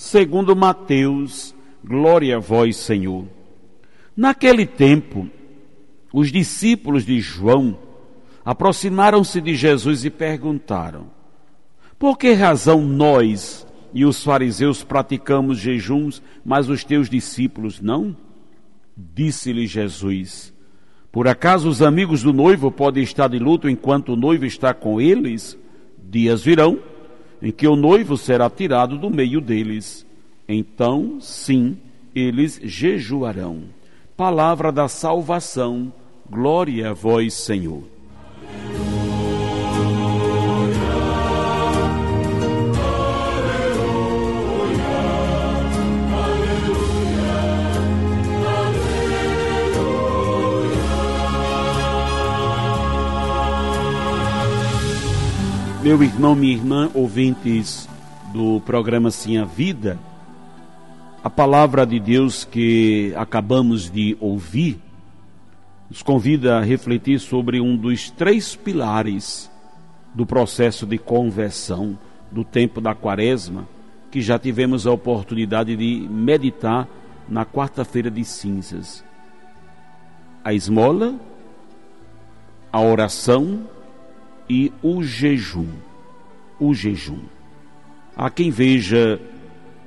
segundo Mateus. Glória a vós, Senhor. Naquele tempo, os discípulos de João aproximaram-se de Jesus e perguntaram: Por que razão nós e os fariseus praticamos jejuns, mas os teus discípulos não? Disse-lhe Jesus: por acaso os amigos do noivo podem estar de luto enquanto o noivo está com eles? Dias virão em que o noivo será tirado do meio deles. Então, sim, eles jejuarão. Palavra da salvação. Glória a vós, Senhor. Meu irmão, minha irmã, ouvintes do programa Sim a Vida, a palavra de Deus que acabamos de ouvir nos convida a refletir sobre um dos três pilares do processo de conversão do tempo da quaresma, que já tivemos a oportunidade de meditar na quarta-feira de cinzas. A esmola, a oração e o jejum. O jejum. Há quem veja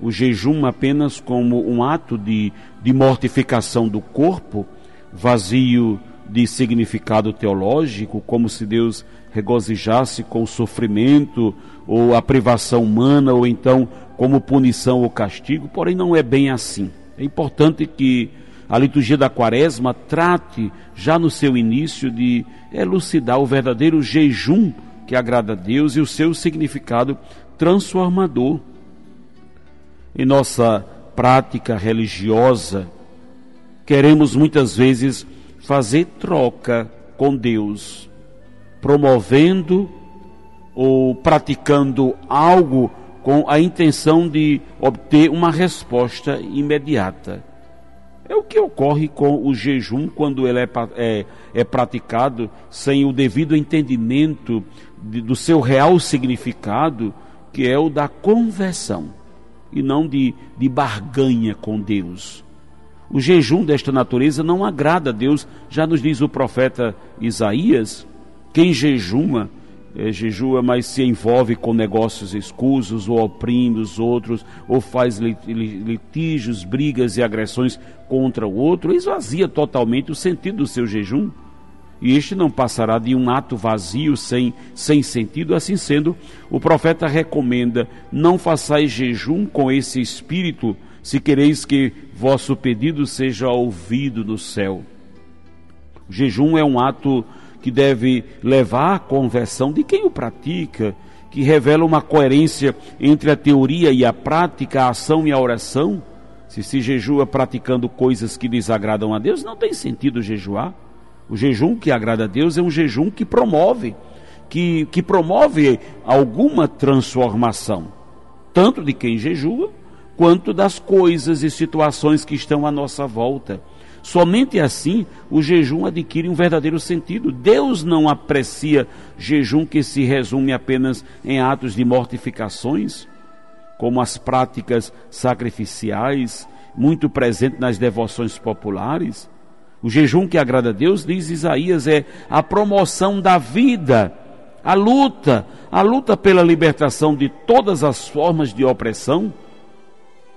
o jejum apenas como um ato de, de mortificação do corpo, vazio de significado teológico, como se Deus regozijasse com o sofrimento ou a privação humana, ou então como punição ou castigo, porém não é bem assim. É importante que a liturgia da quaresma trate, já no seu início, de elucidar o verdadeiro jejum que agrada a Deus e o seu significado transformador. Em nossa prática religiosa, queremos muitas vezes fazer troca com Deus, promovendo ou praticando algo com a intenção de obter uma resposta imediata. É o que ocorre com o jejum quando ele é, é, é praticado sem o devido entendimento de, do seu real significado, que é o da conversão e não de, de barganha com Deus. O jejum desta natureza não agrada a Deus, já nos diz o profeta Isaías: quem jejuma é, jejua, mas se envolve com negócios escusos, ou oprime os outros, ou faz litígios, brigas e agressões contra o outro, esvazia totalmente o sentido do seu jejum. E este não passará de um ato vazio, sem, sem sentido. Assim sendo, o profeta recomenda: não façais jejum com esse espírito, se quereis que vosso pedido seja ouvido no céu. O jejum é um ato que deve levar à conversão de quem o pratica, que revela uma coerência entre a teoria e a prática, a ação e a oração. Se se jejua praticando coisas que desagradam a Deus, não tem sentido jejuar. O jejum que agrada a Deus é um jejum que promove, que, que promove alguma transformação, tanto de quem jejua, quanto das coisas e situações que estão à nossa volta. Somente assim o jejum adquire um verdadeiro sentido. Deus não aprecia jejum que se resume apenas em atos de mortificações, como as práticas sacrificiais, muito presente nas devoções populares. O jejum que agrada a Deus, diz Isaías, é a promoção da vida, a luta, a luta pela libertação de todas as formas de opressão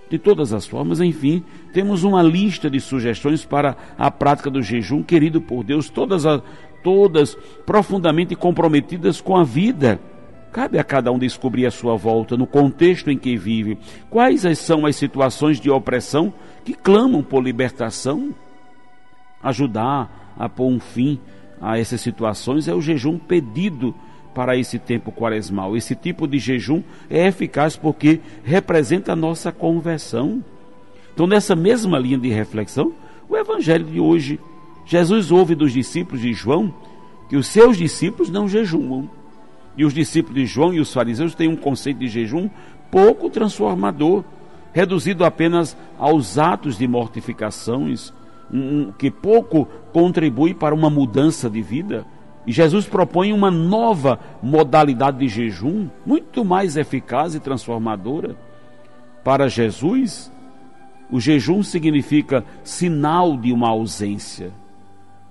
de todas as formas, enfim, temos uma lista de sugestões para a prática do jejum, querido por Deus, todas, a, todas profundamente comprometidas com a vida. Cabe a cada um descobrir a sua volta, no contexto em que vive, quais são as situações de opressão que clamam por libertação. Ajudar a pôr um fim a essas situações é o jejum pedido para esse tempo quaresmal. Esse tipo de jejum é eficaz porque representa a nossa conversão. Então, nessa mesma linha de reflexão, o evangelho de hoje, Jesus ouve dos discípulos de João que os seus discípulos não jejumam. E os discípulos de João e os fariseus têm um conceito de jejum pouco transformador, reduzido apenas aos atos de mortificações, um, que pouco contribui para uma mudança de vida. E Jesus propõe uma nova modalidade de jejum, muito mais eficaz e transformadora. Para Jesus, o jejum significa sinal de uma ausência,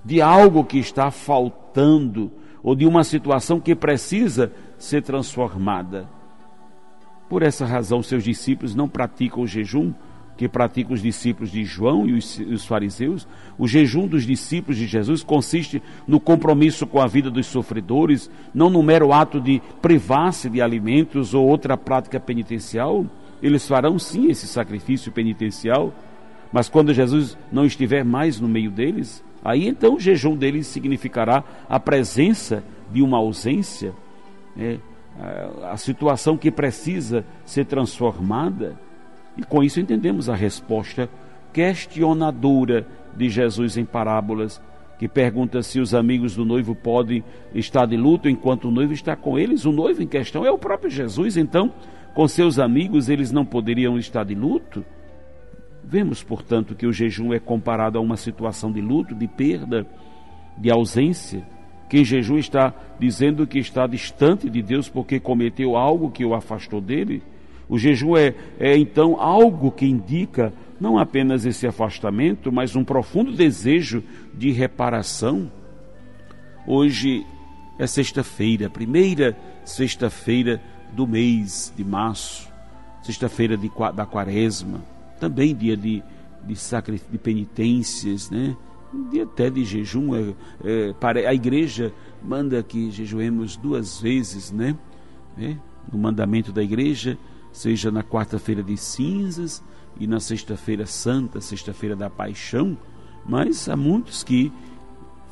de algo que está faltando ou de uma situação que precisa ser transformada. Por essa razão, seus discípulos não praticam o jejum que praticam os discípulos de João e os, os, fariseus. O jejum dos discípulos de Jesus consiste no compromisso com a vida dos sofredores, não no mero ato de privar-se de alimentos ou outra prática penitencial. Eles farão sim esse sacrifício penitencial, mas quando Jesus não estiver mais no meio deles, aí então o jejum deles significará a presença de uma ausência, né? a situação que precisa ser transformada. E com isso entendemos a resposta questionadora de Jesus em parábolas, que pergunta se os amigos do noivo podem estar de luto enquanto o noivo está com eles. O noivo em questão é o próprio Jesus, então, com seus amigos, eles não poderiam estar de luto? Vemos, portanto, que o jejum é comparado a uma situação de luto, de perda, de ausência. Quem jejum está dizendo que está distante de Deus porque cometeu algo que o afastou dele. O jejum é, é então algo que indica não apenas esse afastamento, mas um profundo desejo de reparação. Hoje é sexta-feira, primeira sexta-feira do mês de março, sexta-feira da quaresma, também dia de, de, de penitências, né? dia até de jejum. É, é, para, a igreja manda que jejuemos duas vezes, né? É, no mandamento da igreja, seja na quarta-feira de cinzas e na sexta-feira santa, sexta-feira da paixão, mas há muitos que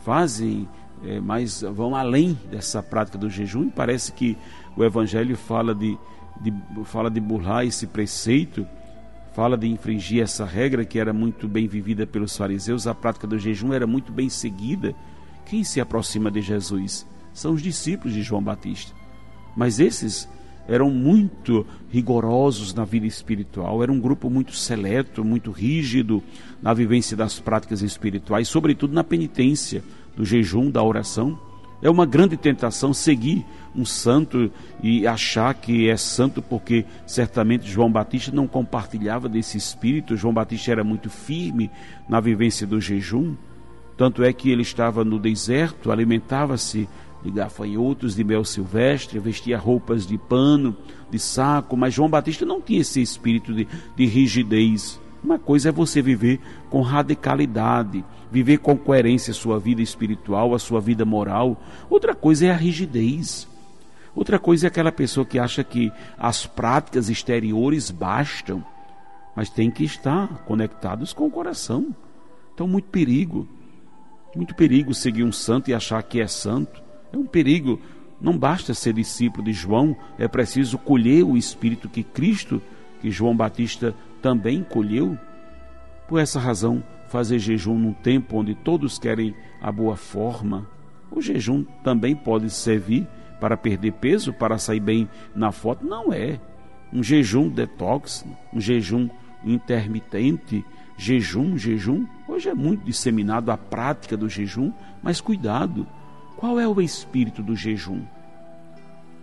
fazem, é, mas vão além dessa prática do jejum e parece que o Evangelho fala de, de, fala de burlar esse preceito, fala de infringir essa regra que era muito bem vivida pelos fariseus, a prática do jejum era muito bem seguida. Quem se aproxima de Jesus? São os discípulos de João Batista. Mas esses eram muito rigorosos na vida espiritual, era um grupo muito seleto, muito rígido na vivência das práticas espirituais, sobretudo na penitência, do jejum, da oração. É uma grande tentação seguir um santo e achar que é santo porque certamente João Batista não compartilhava desse espírito. João Batista era muito firme na vivência do jejum. Tanto é que ele estava no deserto, alimentava-se de gafanhotos, de mel silvestre, vestia roupas de pano, de saco, mas João Batista não tinha esse espírito de, de rigidez. Uma coisa é você viver com radicalidade, viver com coerência a sua vida espiritual, a sua vida moral. Outra coisa é a rigidez. Outra coisa é aquela pessoa que acha que as práticas exteriores bastam, mas tem que estar conectados com o coração. Então, muito perigo. Muito perigo seguir um santo e achar que é santo. É um perigo. Não basta ser discípulo de João, é preciso colher o espírito que Cristo, que João Batista também colheu. Por essa razão, fazer jejum num tempo onde todos querem a boa forma, o jejum também pode servir para perder peso, para sair bem na foto. Não é. Um jejum detox, um jejum intermitente, jejum, jejum. Hoje é muito disseminado a prática do jejum, mas cuidado qual é o espírito do jejum?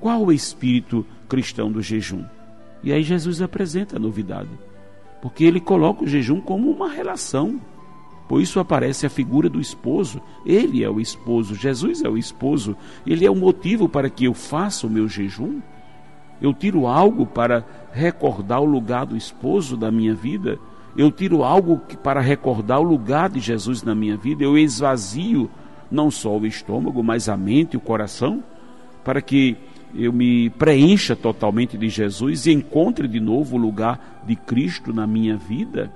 Qual o espírito cristão do jejum? E aí Jesus apresenta a novidade, porque ele coloca o jejum como uma relação. Por isso aparece a figura do esposo. Ele é o esposo, Jesus é o esposo. Ele é o motivo para que eu faça o meu jejum. Eu tiro algo para recordar o lugar do esposo da minha vida. Eu tiro algo para recordar o lugar de Jesus na minha vida. Eu esvazio não só o estômago, mas a mente e o coração, para que eu me preencha totalmente de Jesus e encontre de novo o lugar de Cristo na minha vida.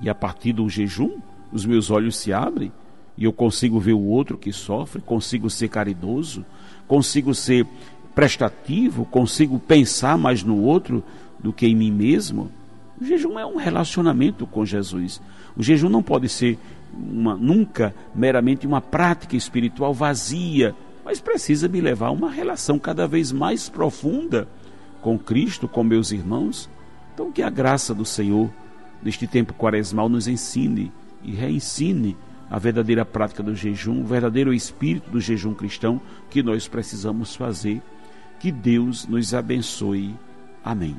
E a partir do jejum, os meus olhos se abrem e eu consigo ver o outro que sofre, consigo ser caridoso, consigo ser prestativo, consigo pensar mais no outro do que em mim mesmo. O jejum é um relacionamento com Jesus. O jejum não pode ser uma, nunca meramente uma prática espiritual vazia, mas precisa me levar a uma relação cada vez mais profunda com Cristo, com meus irmãos. Então, que a graça do Senhor, neste tempo quaresmal, nos ensine e reensine a verdadeira prática do jejum, o verdadeiro espírito do jejum cristão que nós precisamos fazer. Que Deus nos abençoe. Amém.